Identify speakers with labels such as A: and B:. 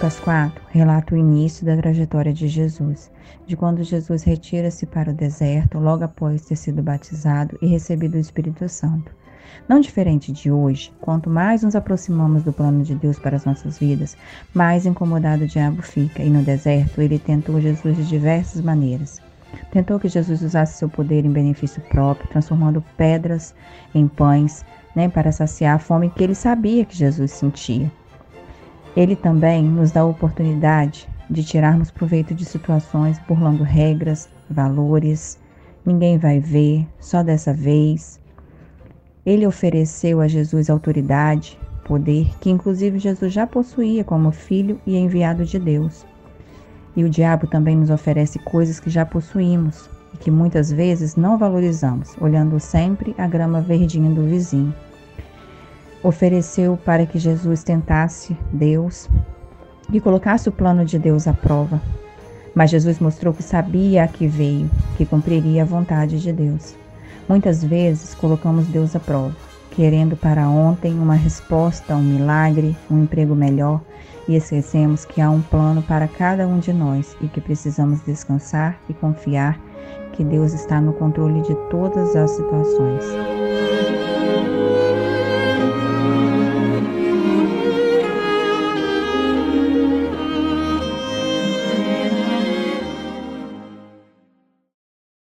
A: 4 relata o início da trajetória de Jesus, de quando Jesus retira-se para o deserto logo após ter sido batizado e recebido o Espírito Santo. Não diferente de hoje, quanto mais nos aproximamos do plano de Deus para as nossas vidas, mais incomodado o diabo fica, e no deserto ele tentou Jesus de diversas maneiras. Tentou que Jesus usasse seu poder em benefício próprio, transformando pedras em pães, né, para saciar a fome que ele sabia que Jesus sentia. Ele também nos dá a oportunidade de tirarmos proveito de situações burlando regras, valores. Ninguém vai ver, só dessa vez. Ele ofereceu a Jesus autoridade, poder que inclusive Jesus já possuía como filho e enviado de Deus. E o diabo também nos oferece coisas que já possuímos e que muitas vezes não valorizamos, olhando sempre a grama verdinha do vizinho ofereceu para que Jesus tentasse Deus e colocasse o plano de Deus à prova. Mas Jesus mostrou que sabia a que veio, que cumpriria a vontade de Deus. Muitas vezes colocamos Deus à prova, querendo para ontem uma resposta, um milagre, um emprego melhor, e esquecemos que há um plano para cada um de nós e que precisamos descansar e confiar que Deus está no controle de todas as situações.